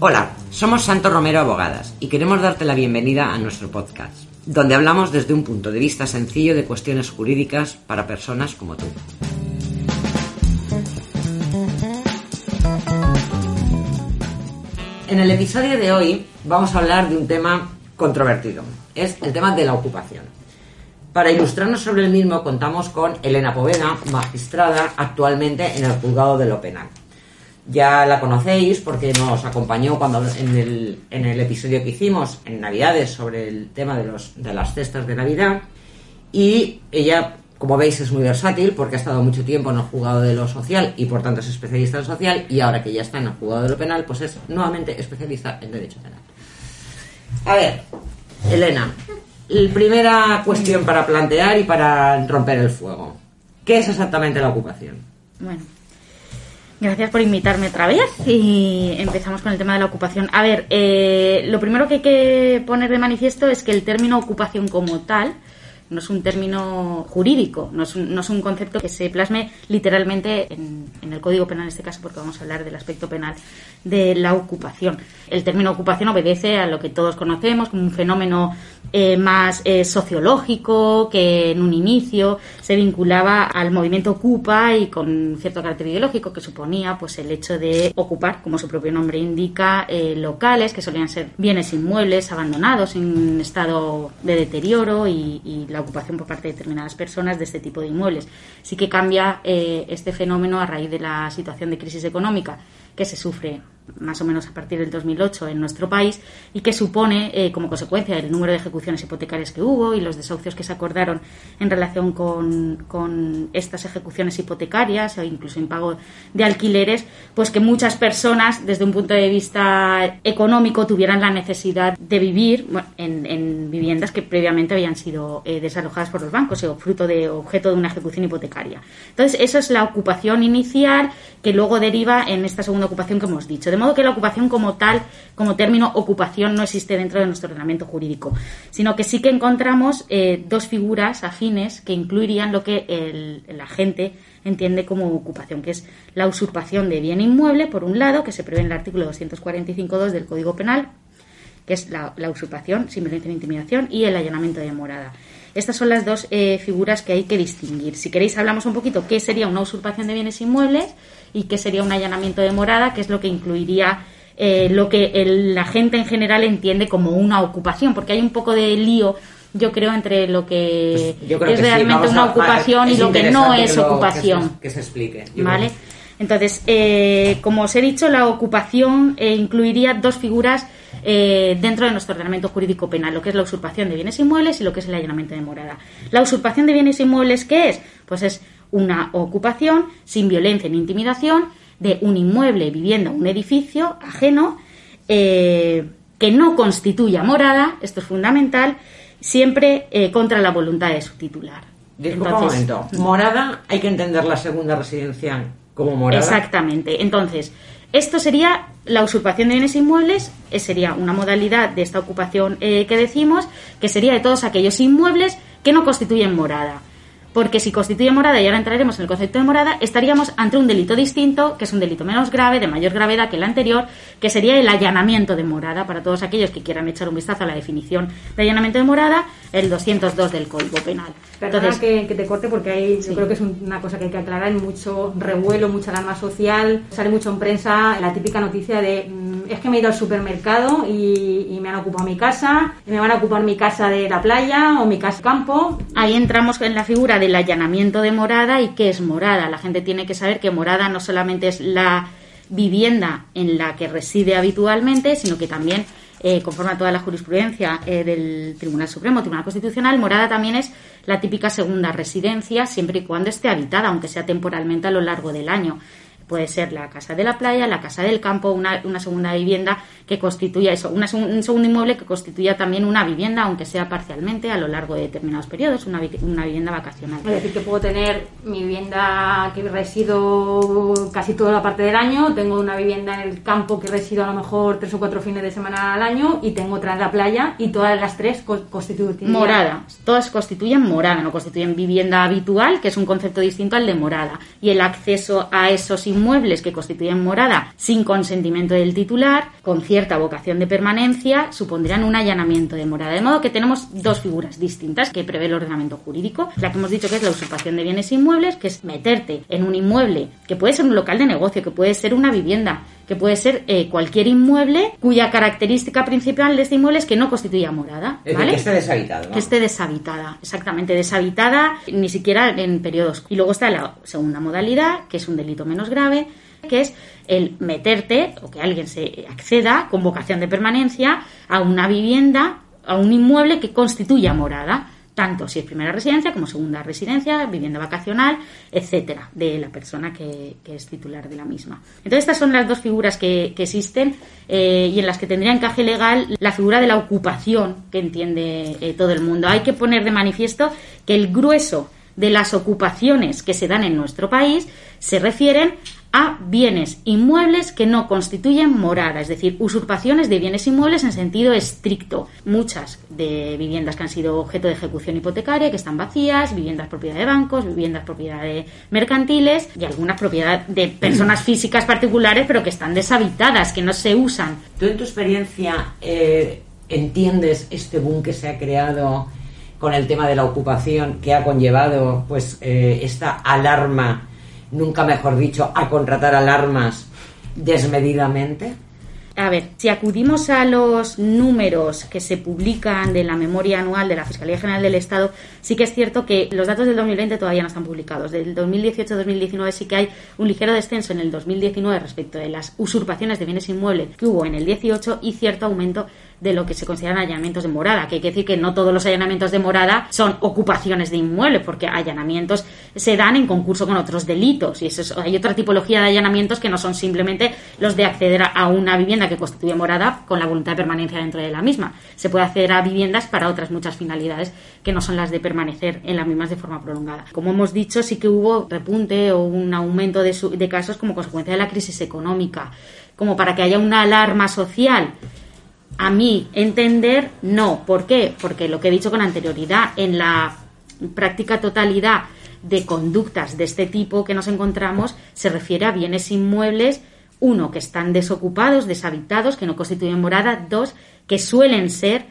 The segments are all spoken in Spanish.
Hola, somos Santo Romero Abogadas y queremos darte la bienvenida a nuestro podcast, donde hablamos desde un punto de vista sencillo de cuestiones jurídicas para personas como tú. En el episodio de hoy vamos a hablar de un tema controvertido, es el tema de la ocupación. Para ilustrarnos sobre el mismo contamos con Elena Poveda, magistrada actualmente en el juzgado de lo penal. Ya la conocéis porque nos acompañó cuando en el, en el episodio que hicimos en Navidades sobre el tema de, los, de las cestas de Navidad. Y ella, como veis, es muy versátil porque ha estado mucho tiempo en el juzgado de lo social y por tanto es especialista en social. Y ahora que ya está en el juzgado de lo penal, pues es nuevamente especialista en derecho penal. A ver, Elena, la primera cuestión para plantear y para romper el fuego. ¿Qué es exactamente la ocupación? Bueno, Gracias por invitarme otra vez y empezamos con el tema de la ocupación. A ver, eh, lo primero que hay que poner de manifiesto es que el término ocupación como tal no es un término jurídico, no es un, no es un concepto que se plasme literalmente en, en, el Código Penal en este caso, porque vamos a hablar del aspecto penal de la ocupación. El término ocupación obedece a lo que todos conocemos como un fenómeno eh, más eh, sociológico que en un inicio se vinculaba al movimiento Ocupa y con cierto carácter ideológico que suponía pues el hecho de ocupar, como su propio nombre indica, eh, locales que solían ser bienes inmuebles abandonados en estado de deterioro y, y, la ocupación por parte de determinadas personas de este tipo de inmuebles. Sí que cambia este fenómeno a raíz de la situación de crisis económica que se sufre más o menos a partir del 2008 en nuestro país y que supone eh, como consecuencia el número de ejecuciones hipotecarias que hubo y los desahucios que se acordaron en relación con, con estas ejecuciones hipotecarias o incluso en pago de alquileres, pues que muchas personas desde un punto de vista económico tuvieran la necesidad de vivir en, en, viviendas que previamente habían sido eh, desalojadas por los bancos o fruto de objeto de una ejecución hipotecaria. Entonces, eso es la ocupación inicial que luego deriva en esta segunda ocupación que hemos dicho. Modo que la ocupación como tal, como término ocupación, no existe dentro de nuestro ordenamiento jurídico, sino que sí que encontramos eh, dos figuras afines que incluirían lo que la gente entiende como ocupación, que es la usurpación de bien inmueble, por un lado, que se prevé en el artículo 245.2 del Código Penal, que es la, la, usurpación sin violencia ni intimidación, y el allanamiento de morada. Estas son las dos eh, figuras que hay que distinguir. Si queréis, hablamos un poquito qué sería una usurpación de bienes inmuebles y qué sería un allanamiento de morada, que es lo que incluiría eh, lo que el, la gente en general entiende como una ocupación, porque hay un poco de lío yo creo entre lo que pues es que realmente sí. una a, ocupación es y lo que no es que lo, ocupación. Que se, que se explique. ¿Vale? Entonces, eh, como os he dicho, la ocupación eh, incluiría dos figuras eh, dentro de nuestro ordenamiento jurídico penal, lo que es la usurpación de bienes inmuebles y lo que es el allanamiento de morada. La usurpación de bienes inmuebles, ¿qué es? Pues es una ocupación sin violencia ni intimidación de un inmueble, vivienda, un edificio ajeno eh, que no constituya morada, esto es fundamental, siempre eh, contra la voluntad de su titular. Disculpa Entonces, un momento. Morada, hay que entender la segunda residencia como morada. Exactamente. Entonces, esto sería la usurpación de bienes inmuebles, eh, sería una modalidad de esta ocupación eh, que decimos, que sería de todos aquellos inmuebles que no constituyen morada porque si constituye morada, y ahora entraremos en el concepto de morada, estaríamos ante un delito distinto, que es un delito menos grave, de mayor gravedad que el anterior, que sería el allanamiento de morada, para todos aquellos que quieran echar un vistazo a la definición de allanamiento de morada, el 202 del Código Penal. Perdona Entonces, que, que, te corte porque hay, sí. yo creo que es una cosa que hay que aclarar, hay mucho revuelo, mucha alarma social, sale mucho en prensa la típica noticia de mmm, es que me he ido al supermercado y, y, me han ocupado mi casa, y me van a ocupar mi casa de la playa o mi casa campo. Ahí entramos en la figura del allanamiento de morada y qué es morada. La gente tiene que saber que morada no solamente es la vivienda en la que reside habitualmente, sino que también, eh, conforme a toda la jurisprudencia eh, del Tribunal Supremo, Tribunal Constitucional, morada también es la típica segunda residencia, siempre y cuando esté habitada, aunque sea temporalmente a lo largo del año. Puede ser la casa de la playa, la casa del campo, una, una segunda vivienda que constituya eso, una, un segundo inmueble que constituya también una vivienda, aunque sea parcialmente a lo largo de determinados periodos, una, una vivienda vacacional. Es decir, que puedo tener mi vivienda que resido casi toda la parte del año, tengo una vivienda en el campo que resido a lo mejor tres o cuatro fines de semana al año y tengo otra en la playa y todas las tres constituyen morada. Todas constituyen morada, no constituyen vivienda habitual, que es un concepto distinto al de morada. Y el acceso a esos inmuebles inmuebles que constituyen morada sin consentimiento del titular, con cierta vocación de permanencia, supondrían un allanamiento de morada. De modo que tenemos dos figuras distintas que prevé el ordenamiento jurídico. La que hemos dicho que es la usurpación de bienes inmuebles, que es meterte en un inmueble, que puede ser un local de negocio, que puede ser una vivienda, que puede ser eh, cualquier inmueble cuya característica principal de este inmueble es que no constituya morada. ¿vale? que esté deshabitado. Que esté deshabitada, exactamente, deshabitada ni siquiera en periodos. Y luego está la segunda modalidad, que es un delito menos grave, que es el meterte o que alguien se acceda con vocación de permanencia a una vivienda, a un inmueble que constituya morada tanto si es primera residencia como segunda residencia, vivienda vacacional, etcétera, de la persona que, es titular de la misma. Entonces, estas son las dos figuras que, existen eh, y en las que tendría encaje legal la figura de la ocupación que entiende eh, todo el mundo. Hay que poner de manifiesto que el grueso de las ocupaciones que se dan en nuestro país se refieren a bienes inmuebles que no constituyen morada, es decir, usurpaciones de bienes inmuebles en sentido estricto. Muchas de viviendas que han sido objeto de ejecución hipotecaria, que están vacías, viviendas propiedad de bancos, viviendas propiedad de mercantiles y algunas propiedad de personas físicas particulares, pero que están deshabitadas, que no se usan. ¿Tú en tu experiencia eh, entiendes este boom que se ha creado con el tema de la ocupación que ha conllevado pues eh, esta alarma nunca mejor dicho, a contratar alarmas desmedidamente? A ver, si acudimos a los números que se publican de la memoria anual de la Fiscalía General del Estado, sí que es cierto que los datos del 2020 todavía no están publicados. Del 2018-2019 sí que hay un ligero descenso en el 2019 respecto de las usurpaciones de bienes inmuebles que hubo en el 18 y cierto aumento de lo que se consideran allanamientos de morada, que hay que decir que no todos los allanamientos de morada son ocupaciones de inmuebles, porque allanamientos se dan en concurso con otros delitos y eso hay otra tipología de allanamientos que no son simplemente los de acceder a una vivienda que constituye morada con la voluntad de permanencia dentro de la misma. Se puede acceder a viviendas para otras muchas finalidades que no son las de permanecer en las mismas de forma prolongada. Como hemos dicho, sí que hubo repunte o un aumento de, de casos como consecuencia de la crisis económica, como para que haya una alarma social a mí entender, no. ¿Por qué? Porque lo que he dicho con anterioridad, en la práctica totalidad de conductas de este tipo que nos encontramos se refiere a bienes inmuebles, uno, que están desocupados, deshabitados, que no constituyen morada, dos, que suelen ser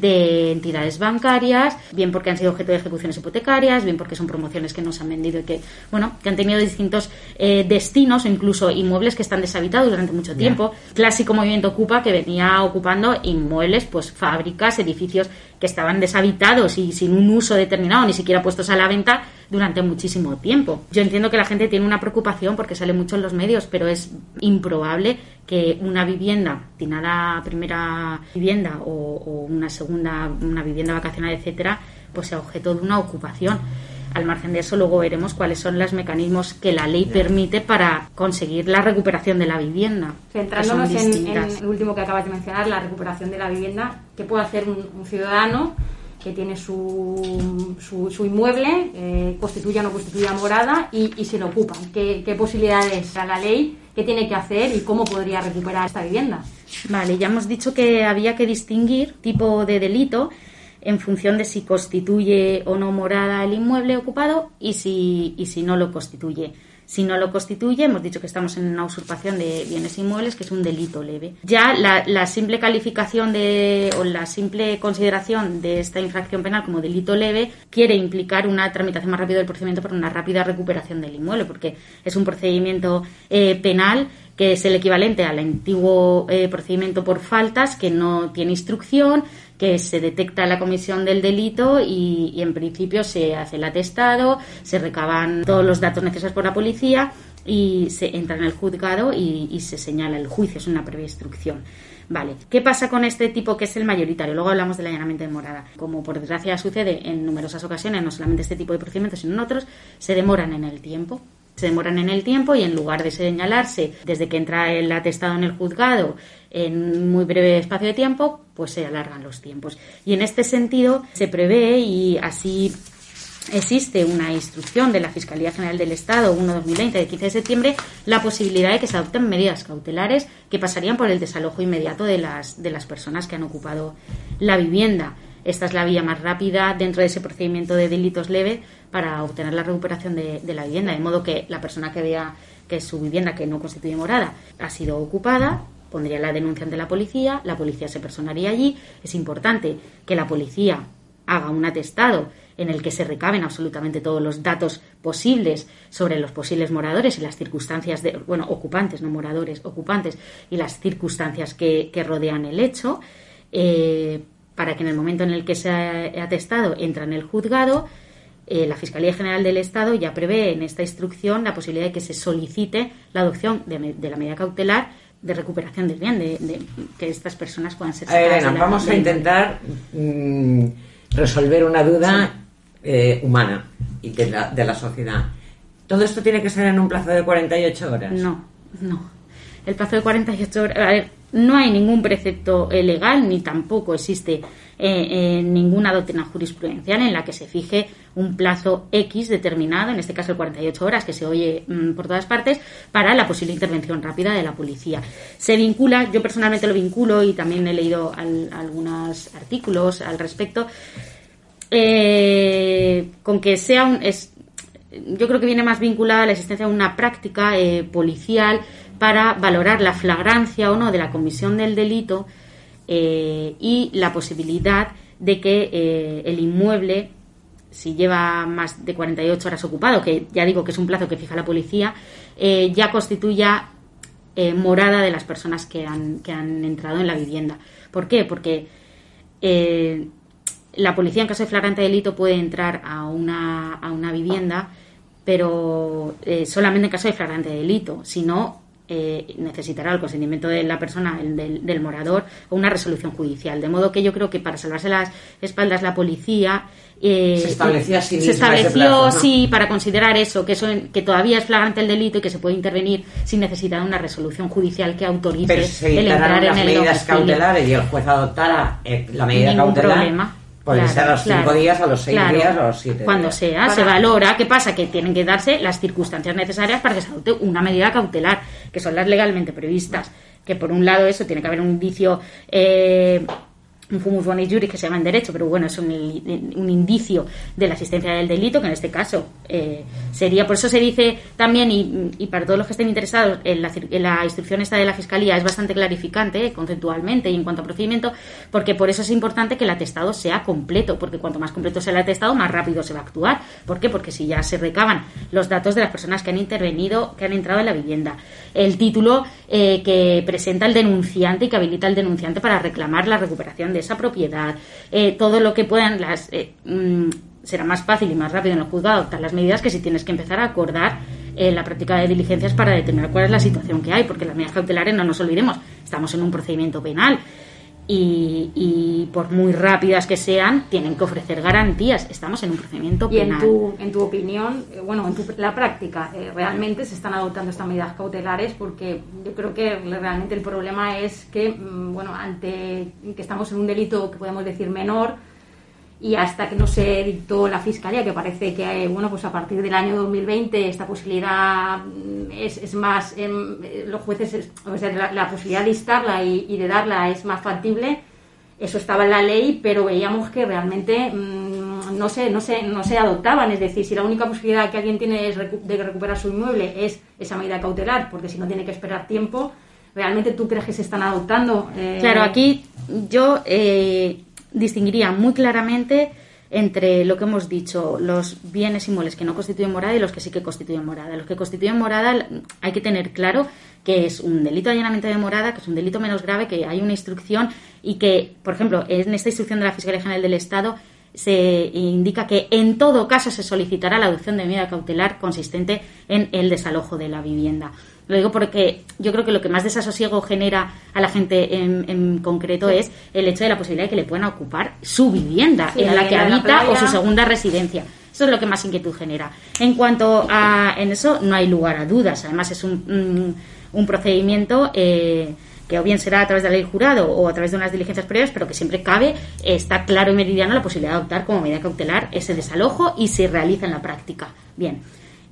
de entidades bancarias, bien porque han sido objeto de ejecuciones hipotecarias, bien porque son promociones que nos han vendido y que, bueno, que han tenido distintos eh, destinos o incluso inmuebles que están deshabitados durante mucho tiempo. Clásico movimiento Ocupa que venía ocupando inmuebles, pues fábricas, edificios que estaban deshabitados y sin un uso determinado, ni siquiera puestos a la venta durante muchísimo tiempo. Yo entiendo que la gente tiene una preocupación porque sale mucho en los medios, pero es improbable que una vivienda destinada a primera vivienda o, una segunda, una vivienda vacacional, etcétera, pues sea objeto de una ocupación. Al margen de eso, luego veremos cuáles son los mecanismos que la ley permite para conseguir la recuperación de la vivienda. Centrándonos en, el último que acabas de mencionar, la recuperación de la vivienda, ¿qué puede hacer un, ciudadano que tiene su, su, inmueble, eh, constituya o no constituya morada y, y se lo ocupa? ¿Qué, ¿Qué posibilidades a la ley? ¿Qué tiene que hacer y cómo podría recuperar esta vivienda? Vale, ya hemos dicho que había que distinguir tipo de delito en función de si constituye o no morada el inmueble ocupado y si, y si no lo constituye. Si no lo constituye, hemos dicho que estamos en una usurpación de bienes inmuebles, que es un delito leve. Ya la, simple calificación de, o la simple consideración de esta infracción penal como delito leve quiere implicar una tramitación más rápida del procedimiento para una rápida recuperación del inmueble, porque es un procedimiento eh, penal que es el equivalente al antiguo eh, procedimiento por faltas, que no tiene instrucción, que se detecta la comisión del delito y, en principio se hace el atestado, se recaban todos los datos necesarios por la policía y se entra en el juzgado y, se señala el juicio, es una previa instrucción. Vale, ¿qué pasa con este tipo que es el mayoritario? Luego hablamos del allanamiento de morada. Como por desgracia sucede en numerosas ocasiones, no solamente este tipo de procedimientos, sino en otros, se demoran en el tiempo se demoran en el tiempo y en lugar de señalarse desde que entra el atestado en el juzgado en muy breve espacio de tiempo, pues se alargan los tiempos. Y en este sentido se prevé y así existe una instrucción de la Fiscalía General del Estado 1-2020 de 15 de septiembre la posibilidad de que se adopten medidas cautelares que pasarían por el desalojo inmediato de las, de las personas que han ocupado la vivienda. Esta es la vía más rápida dentro de ese procedimiento de delitos leves para obtener la recuperación de, la vivienda, de modo que la persona que vea que su vivienda, que no constituye morada, ha sido ocupada, pondría la denuncia ante la policía, la policía se personaría allí. Es importante que la policía haga un atestado en el que se recaben absolutamente todos los datos posibles sobre los posibles moradores y las circunstancias de, bueno, ocupantes, no moradores, ocupantes y las circunstancias que, rodean el hecho, eh, para que en el momento en el que se ha atestado entra en el juzgado, eh, la Fiscalía General del Estado ya prevé en esta instrucción la posibilidad de que se solicite la adopción de, la medida cautelar de recuperación del bien, de, que estas personas puedan ser. vamos a intentar mm, resolver una duda eh, humana y de la, de la sociedad. ¿Todo esto tiene que ser en un plazo de 48 horas? No, no. El plazo de 48 horas. A ver, no hay ningún precepto eh, legal ni tampoco existe eh, ninguna doctrina jurisprudencial en la que se fije un plazo X determinado, en este caso 48 horas, que se oye mm, por todas partes, para la posible intervención rápida de la policía. Se vincula, yo personalmente lo vinculo y también he leído algunos artículos al respecto, eh, con que sea un. Es, yo creo que viene más vinculada a la existencia de una práctica policial para valorar la flagrancia o no de la comisión del delito eh, y la posibilidad de que eh, el inmueble, si lleva más de 48 horas ocupado, que ya digo que es un plazo que fija la policía, eh, ya constituya morada de las personas que han, que han entrado en la vivienda. ¿Por qué? Porque la policía en caso de flagrante delito puede entrar a una, a una vivienda, pero solamente en caso de flagrante delito. Si no, eh, necesitará el consentimiento de la persona, del, morador, o una resolución judicial. De modo que yo creo que para salvarse las espaldas la policía eh, se establecía se estableció sí para considerar eso que eso que todavía es flagrante el delito y que se puede intervenir sin necesidad de una resolución judicial que autorice el entrar en el medidas cautelares y el juez adoptara eh, la medida Ningún cautelar problema. Puede ser a los cinco días, a los seis días o a los siete Cuando sea, se valora. ¿Qué pasa? Que tienen que darse las circunstancias necesarias para que se adopte una medida cautelar, que son las legalmente previstas. Que por un lado eso tiene que haber un indicio eh, fumus bonis juris que se llama en derecho, pero bueno, es un, indicio de la existencia del delito, que en este caso eh, sería, por eso se dice también, y, para todos los que estén interesados, en la, instrucción esta de la Fiscalía es bastante clarificante eh, conceptualmente y en cuanto a procedimiento, porque por eso es importante que el atestado sea completo, porque cuanto más completo sea el atestado, más rápido se va a actuar. ¿Por qué? Porque si ya se recaban los datos de las personas que han intervenido, que han entrado en la vivienda, el título eh, que presenta el denunciante y que habilita el denunciante para reclamar la recuperación de esa propiedad, eh, todo lo que puedan las eh, mm, será más fácil y más rápido en el juzgado adoptar las medidas que si tienes que empezar a acordar eh, la práctica de diligencias para determinar cuál es la situación que hay, porque las medidas cautelares no nos olvidemos, estamos en un procedimiento penal y, por muy rápidas que sean, tienen que ofrecer garantías. Estamos en un procedimiento penal. Y en tu, en tu opinión, eh, bueno, en tu, la práctica, eh, ¿realmente se están adoptando estas medidas cautelares? Porque yo creo que realmente el problema es que, mm, bueno, ante que estamos en un delito que podemos decir menor, y hasta que no se dictó la fiscalía, que parece que bueno pues a partir del año 2020 esta posibilidad mm, es, es más em, los jueces o sea la, posibilidad de instarla y, de darla es más factible. Eso estaba en la ley pero veíamos que realmente mm, no se no se no se adoptaban. Es decir si la única posibilidad que alguien tiene es de recuperar su inmueble es esa medida cautelar porque si no tiene que esperar tiempo realmente tú crees que se están adoptando eh, claro aquí yo eh distinguiría muy claramente entre lo que hemos dicho, los bienes inmuebles que no constituyen morada y los que sí que constituyen morada. Los que constituyen morada hay que tener claro que es un delito de allanamiento de morada, que es un delito menos grave, que hay una instrucción y que, por ejemplo, en esta instrucción de la Fiscalía General del Estado se indica que en todo caso se solicitará la adopción de medida cautelar consistente en el desalojo de la vivienda. Lo digo porque yo creo que lo que más desasosiego genera a la gente en, concreto es el hecho de la posibilidad de que le puedan ocupar su vivienda en la que habita o su segunda residencia. Eso es lo que más inquietud genera. En cuanto a en eso, no hay lugar a dudas. Además, es un, un, procedimiento eh, que o bien será a través de la ley jurado o a través de unas diligencias previas, pero que siempre cabe, está claro y meridiano la posibilidad de adoptar como medida cautelar ese desalojo y se realiza en la práctica. Bien.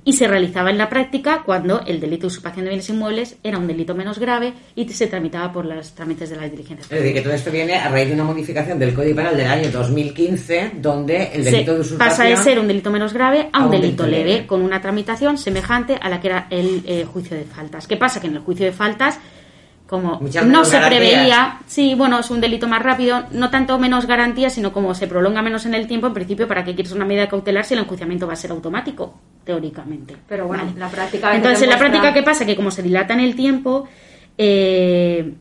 y se realizaba en la práctica cuando el delito de usurpación de bienes inmuebles era un delito menos grave y se tramitaba por los trámites de las diligencias. Es decir, que todo esto viene a raíz de una modificación del Código Penal del año 2015, donde el delito de usurpación... Pasa de ser un delito menos grave a un, delito, leve, con una tramitación semejante a la que era el eh, juicio de faltas. ¿Qué pasa? Que en el juicio de faltas como no se preveía, sí, bueno, es un delito más rápido, no tanto menos garantía, sino como se prolonga menos en el tiempo, en principio, ¿para qué quieres una medida cautelar si el enjuiciamiento va a ser automático? Teóricamente. Pero bueno, la práctica. Entonces, en la práctica, ¿qué pasa? Que como se dilata en el tiempo, eh,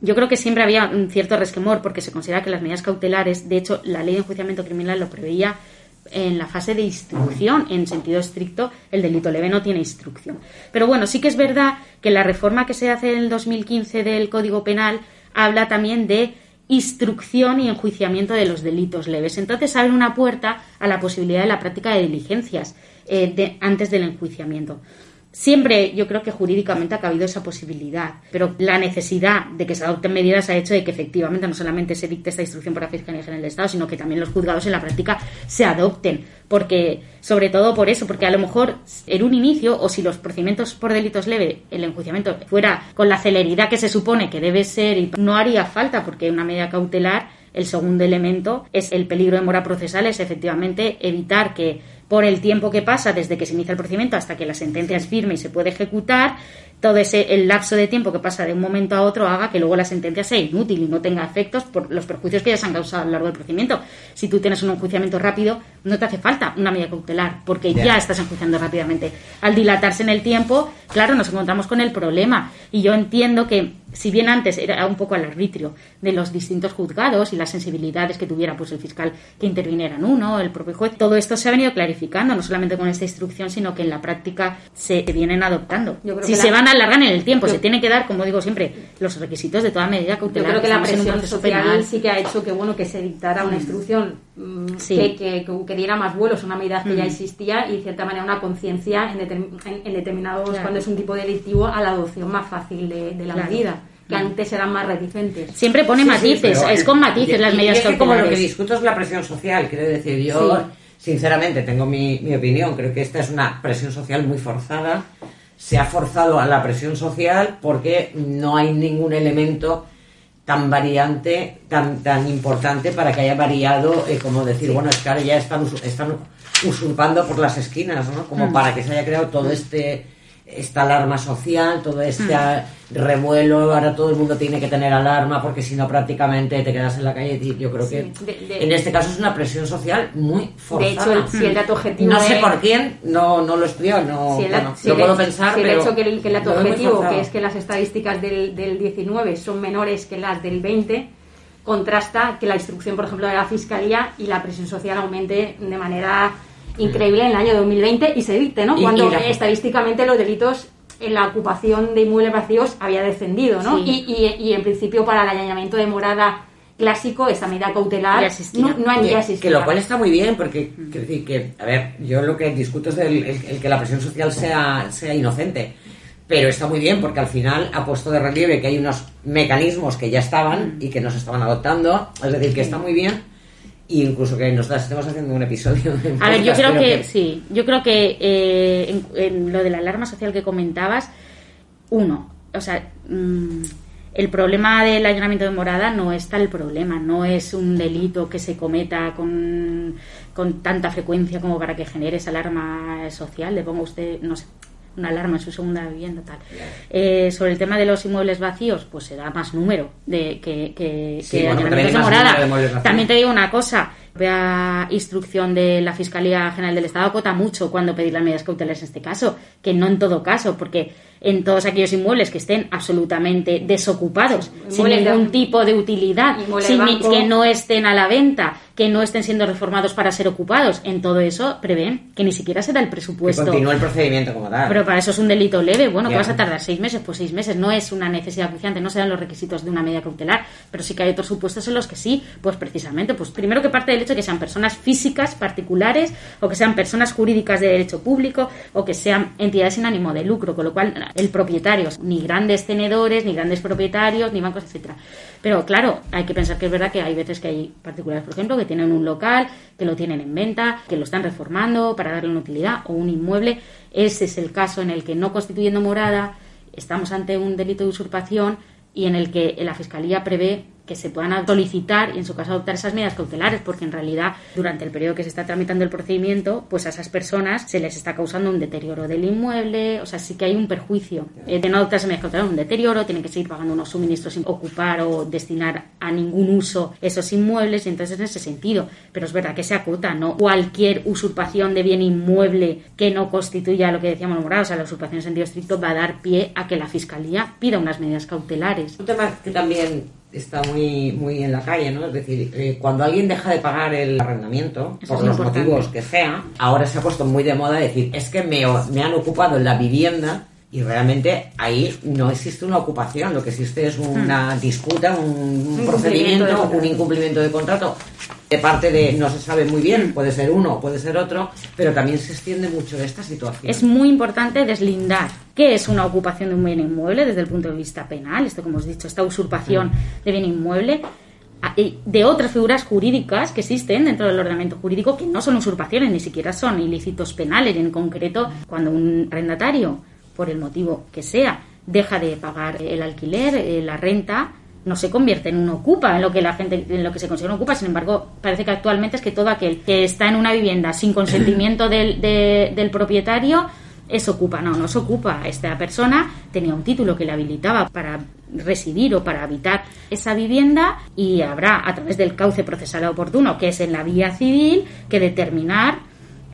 yo creo que siempre había un cierto resquemor, porque se considera que las medidas cautelares, de hecho, la ley de enjuiciamiento criminal lo preveía en la fase de instrucción, en sentido estricto, el delito leve no tiene instrucción. Pero bueno, sí que es verdad que la reforma que se hace en el 2015 del Código Penal habla también de instrucción y enjuiciamiento de los delitos leves. Entonces abre una puerta a la posibilidad de la práctica de diligencias eh, antes del enjuiciamiento. Siempre yo creo que jurídicamente ha cabido esa posibilidad, pero la necesidad de que se adopten medidas ha hecho de que efectivamente no solamente se dicte esta instrucción por la Fiscalía General del Estado, sino que también los juzgados en la práctica se adopten, porque sobre todo por eso, porque a lo mejor en un inicio o si los procedimientos por delitos leves, el enjuiciamiento fuera con la celeridad que se supone que debe ser, y no haría falta porque una medida cautelar el segundo elemento es el peligro de mora procesal, es efectivamente evitar que por el tiempo que pasa desde que se inicia el procedimiento hasta que la sentencia es firme y se puede ejecutar, todo ese el lapso de tiempo que pasa de un momento a otro haga que luego la sentencia sea inútil y no tenga efectos por los perjuicios que ya se han causado a lo largo del procedimiento. Si tú tienes un enjuiciamiento rápido, no te hace falta una medida cautelar, porque ya estás enjuiciando rápidamente. Al dilatarse en el tiempo, claro, nos encontramos con el problema. Y yo entiendo que, si bien antes era un poco al arbitrio de los distintos juzgados y las sensibilidades que tuviera pues el fiscal que interviniera en uno, el propio juez, todo esto se ha venido clarificando, no solamente con esta instrucción, sino que en la práctica se vienen adoptando. Si se van a alargar en el tiempo, se tiene que dar, como digo siempre, los requisitos de toda medida cautelar. Yo creo que la presión social sí que ha hecho que bueno que se dictara una mm. instrucción mm, que, que, diera más vuelos, una medida que ya mm. existía y de cierta manera una conciencia en, determinados, cuando es un tipo delictivo, a la adopción más fácil de, la medida que antes eran más reticentes. Siempre pone matices, es con matices las medidas que como lo que discuto es la presión social, quiero decir, yo sinceramente tengo mi, mi opinión, creo que esta es una presión social muy forzada se ha forzado a la presión social porque no hay ningún elemento tan variante, tan, tan importante para que haya variado, eh, como decir, bueno, es que ahora ya están, están usurpando por las esquinas, ¿no? Como mm. para que se haya creado todo este esta alarma social, todo este mm. revuelo, ahora todo el mundo tiene que tener alarma porque si no prácticamente te quedas en la calle. Y yo creo que en este caso es una presión social muy forzada. De hecho, si el dato objetivo No sé por quién, no, no lo he estudiado, no, lo puedo pensar, si el hecho que el, dato objetivo, que es que las estadísticas del, del 19 son menores que las del 20, contrasta que la instrucción, por ejemplo, de la Fiscalía y la presión social aumente de manera increíble en el año 2020 y se dicte, ¿no? Cuando estadísticamente los delitos en la ocupación de inmuebles vacíos había descendido, ¿no? Y, y, en principio para el allanamiento de morada clásico, esta medida cautelar no, no hay que, que lo cual está muy bien, porque, que, a ver, yo lo que discuto es el, que la presión social sea, sea inocente pero está muy bien porque al final ha puesto de relieve que hay unos mecanismos que ya estaban y que no se estaban adoptando, es decir, que está muy bien y incluso que nosotros estemos haciendo un episodio. A ver, yo creo que, sí, yo creo que eh, en, lo de la alarma social que comentabas, uno, o sea, mm, el problema del allanamiento de morada no está el problema, no es un delito que se cometa con, con tanta frecuencia como para que genere esa alarma social, le ponga usted, no sé, una alarma en su segunda vivienda tal. Eh, sobre el tema de los inmuebles vacíos, pues se da más número de que, que, de morada. también te digo una cosa, la instrucción de la Fiscalía General del Estado acota mucho cuando pedir las medidas cautelares en este caso, que no en todo caso, porque en todos aquellos inmuebles que estén absolutamente desocupados, sin ningún tipo de utilidad, sin, que no estén a la venta, que no estén siendo reformados para ser ocupados. En todo eso prevén que ni siquiera se da el presupuesto. Que continúa el procedimiento como tal. Pero para eso es un delito leve. Bueno, que vas a tardar seis meses, pues seis meses. No es una necesidad cruciante, no se dan los requisitos de una medida cautelar. Pero sí que hay otros supuestos en los que sí, pues precisamente, pues primero que parte del hecho que sean personas físicas, particulares, o que sean personas jurídicas de derecho público, o que sean entidades sin ánimo de lucro, con lo cual el propietario, ni grandes tenedores, ni grandes propietarios, ni bancos, etcétera. Pero claro, hay que pensar que es verdad que hay veces que hay particulares, por ejemplo, que tienen un local, que lo tienen en venta, que lo están reformando para darle una utilidad, o un inmueble. Ese es el caso en el que no constituyendo morada estamos ante un delito de usurpación y en el que la Fiscalía prevé que se puedan solicitar y en su caso adoptar esas medidas cautelares, porque en realidad durante el periodo que se está tramitando el procedimiento, pues a esas personas se les está causando un deterioro del inmueble, o sea, sí que hay un perjuicio eh, de no adoptar esas medidas cautelares, un deterioro, tienen que seguir pagando unos suministros sin ocupar o destinar a ningún uso esos inmuebles y entonces en ese sentido, pero es verdad que se acota, ¿no? Cualquier usurpación de bien inmueble que no constituya lo que decíamos morado, o sea, la usurpación en sentido estricto va a dar pie a que la Fiscalía pida unas medidas cautelares. Un tema que también está muy, muy en la calle, ¿no? Es decir, eh, cuando alguien deja de pagar el arrendamiento, Eso por los importante. motivos que sea, ahora se ha puesto muy de moda decir, es que me, me han ocupado en la vivienda y realmente ahí no existe una ocupación, lo que existe es una disputa, un, de procedimiento, un incumplimiento de contrato. De parte de, no se sabe muy bien, puede ser uno, puede ser otro, pero también se extiende mucho esta situación. Es muy importante deslindar qué es una ocupación de un bien inmueble desde el punto de vista penal, esto como os he dicho, esta usurpación de bien inmueble, de otras figuras jurídicas que existen dentro del ordenamiento jurídico que no son usurpaciones, ni siquiera son ilícitos penales, y en concreto cuando un arrendatario, por el motivo que sea, deja de pagar el alquiler, eh, la renta, no se convierte en un ocupa, en lo que la gente, en lo que se considera un ocupa. Sin embargo, parece que actualmente es que todo aquel que está en una vivienda sin consentimiento del, de- del propietario es ocupa. No, no se ocupa. Esta persona tenía un título que le habilitaba para residir o para habitar esa vivienda y habrá, a través del cauce procesal oportuno, que es en la vía civil, que determinar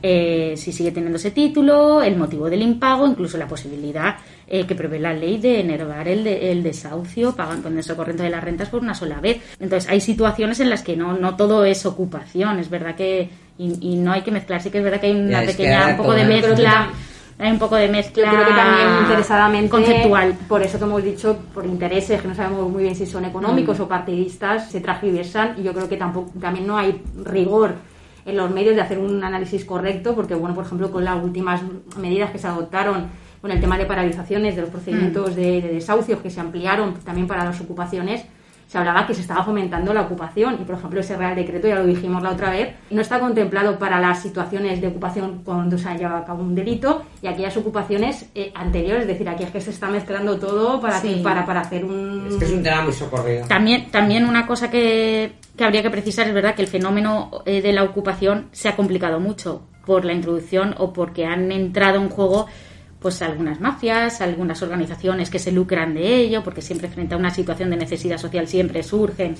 eh, si sigue teniendo ese título, el motivo del impago, incluso la posibilidad eh, que prevé la ley de enervar el, de- el desahucio, pagan con eso corriente de las rentas por una sola vez. Entonces, hay situaciones en las que no, no todo es ocupación, es verdad que, y, y no hay que mezclar, sí que es verdad que hay una es pequeña, un poco de mezcla, hay un poco de mezcla Yo creo que también interesadamente, conceptual. por eso que hemos dicho, por intereses que no sabemos muy bien si son económicos Mm. o partidistas, se transgiversan y yo creo que tampoco también no hay rigor en los medios de hacer un análisis correcto, porque bueno, por ejemplo, con las últimas medidas que se adoptaron con el tema de paralizaciones de los procedimientos de, de desahucios que se ampliaron también para las ocupaciones, se hablaba que se estaba fomentando la ocupación y por ejemplo ese Real Decreto, ya lo dijimos la otra vez, no está contemplado para las situaciones de ocupación cuando se ha llevado a cabo un delito y aquellas ocupaciones eh, anteriores, es decir, aquí es que se está mezclando todo para, Sí. para, para hacer un... Es que es un tema muy socorrido. También, también una cosa que, que habría que precisar es verdad que el fenómeno eh, de la ocupación se ha complicado mucho por la introducción o porque han entrado en juego pues algunas mafias, algunas organizaciones que se lucran de ello, porque siempre frente a una situación de necesidad social siempre surgen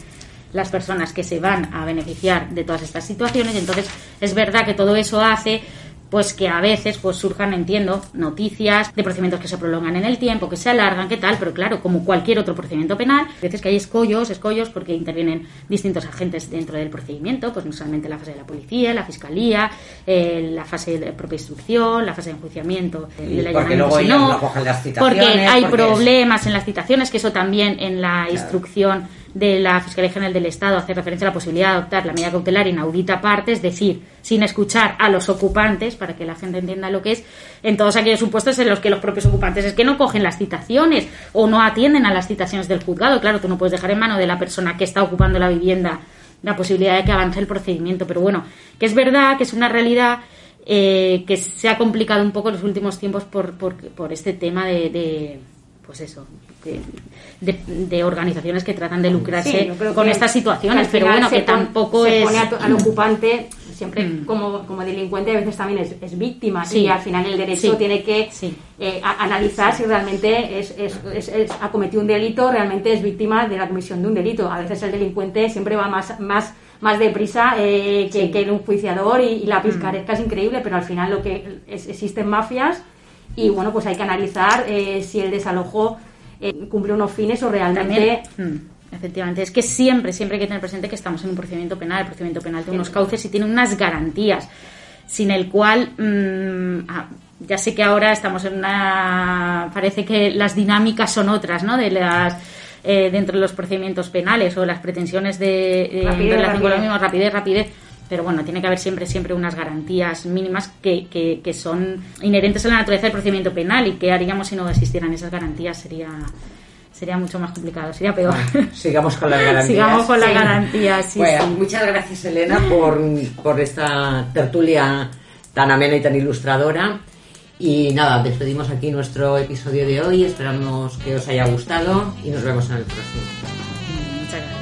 las personas que se van a beneficiar de todas estas situaciones. Entonces es verdad que todo eso hace pues que a veces pues surjan, entiendo, noticias de procedimientos que se prolongan en el tiempo, que se alargan, qué tal, pero claro, como cualquier otro procedimiento penal, a veces que hay escollos, escollos porque intervienen distintos agentes dentro del procedimiento, pues no solamente la fase de la policía, la fiscalía, eh, la fase de propia instrucción, la fase de enjuiciamiento eh, del porque allanamiento, luego si ellos no, las citaciones, porque hay porque es- problemas en las citaciones, que eso también en la instrucción de la Fiscalía General del Estado hace referencia a la posibilidad de adoptar la medida cautelar inaudita parte, es decir, sin escuchar a los ocupantes, para que la gente entienda lo que es, en todos aquellos supuestos en los que los propios ocupantes es que no cogen las citaciones o no atienden a las citaciones del juzgado. Claro, tú no puedes dejar en mano de la persona que está ocupando la vivienda la posibilidad de que avance el procedimiento, pero bueno, que es verdad que es una realidad eh, que se ha complicado un poco en los últimos tiempos por, por, por este tema de, de, pues eso, que- de, de organizaciones que tratan de lucrarse Sí, yo creo con que- estas situaciones, que pero bueno, que tampoco se es... pone a al ocupante siempre Mm. como, como delincuente a veces también es, es víctima Sí. y al final el derecho Sí. tiene que Sí. eh, a- analizar si realmente es, es- ha cometido un delito realmente es víctima de la comisión de un delito a veces el delincuente siempre va más más más deprisa eh, que, el enjuiciador y, y la Mm. picaresca es increíble pero al final lo que es- existen mafias y bueno pues hay que analizar eh, si el desalojo eh, cumple unos fines o realmente También, mm, efectivamente, es que siempre, siempre hay que tener presente que estamos en un procedimiento penal. El procedimiento penal tiene unos cauces y tiene unas garantías, sin el cual, mm, ah, ya sé que ahora estamos en una. Parece que las dinámicas son otras, ¿no? De las. eh, dentro de los procedimientos penales o las pretensiones de eh, en Rapidez, relación con lo mismo, rapidez, rapidez. Pero bueno, tiene que haber siempre, siempre unas garantías mínimas que, que, que son inherentes a la naturaleza del procedimiento penal y que haríamos si no existieran esas garantías sería sería mucho más complicado, sería peor. sigamos con las garantías. Sigamos con las garantías, sí, bueno, Muchas gracias, Elena, por, por esta tertulia tan amena y tan ilustradora. Y nada, despedimos aquí nuestro episodio de hoy. Esperamos que os haya gustado y nos vemos en el próximo. Muchas gracias.